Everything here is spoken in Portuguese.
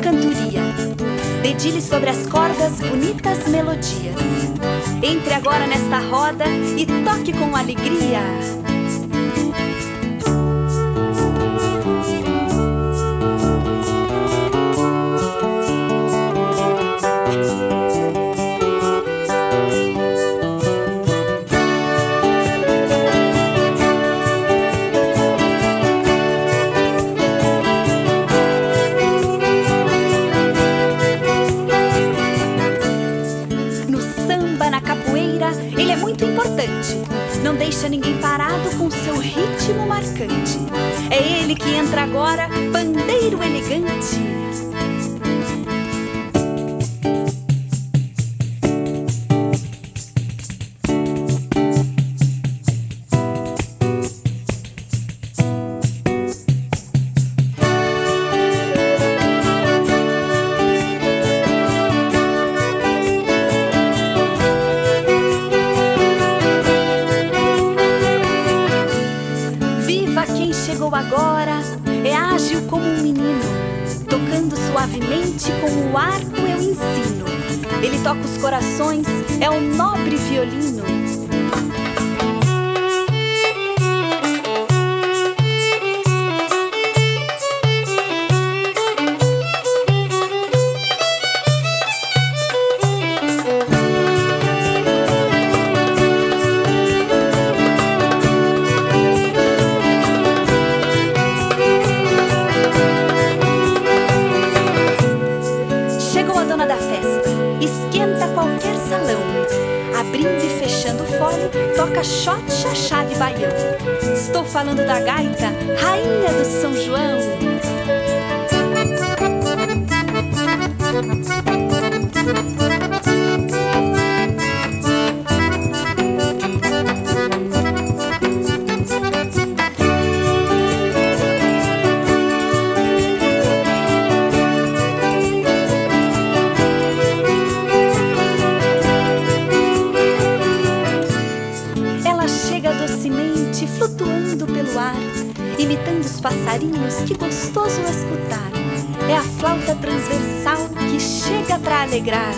cantoria. Dedile sobre as cordas bonitas melodias. Entre agora nesta roda e toque com alegria. Importante. Não deixa ninguém parado com seu ritmo marcante. É ele que entra agora, pandeiro elegante. Como um menino, tocando suavemente com o arco eu ensino. Ele toca os corações, é um nobre violino. Toca shot, chachá de baião. Estou falando da gaita, rainha do São João. Imitando os passarinhos, que gostoso escutar. É a flauta transversal que chega pra alegrar.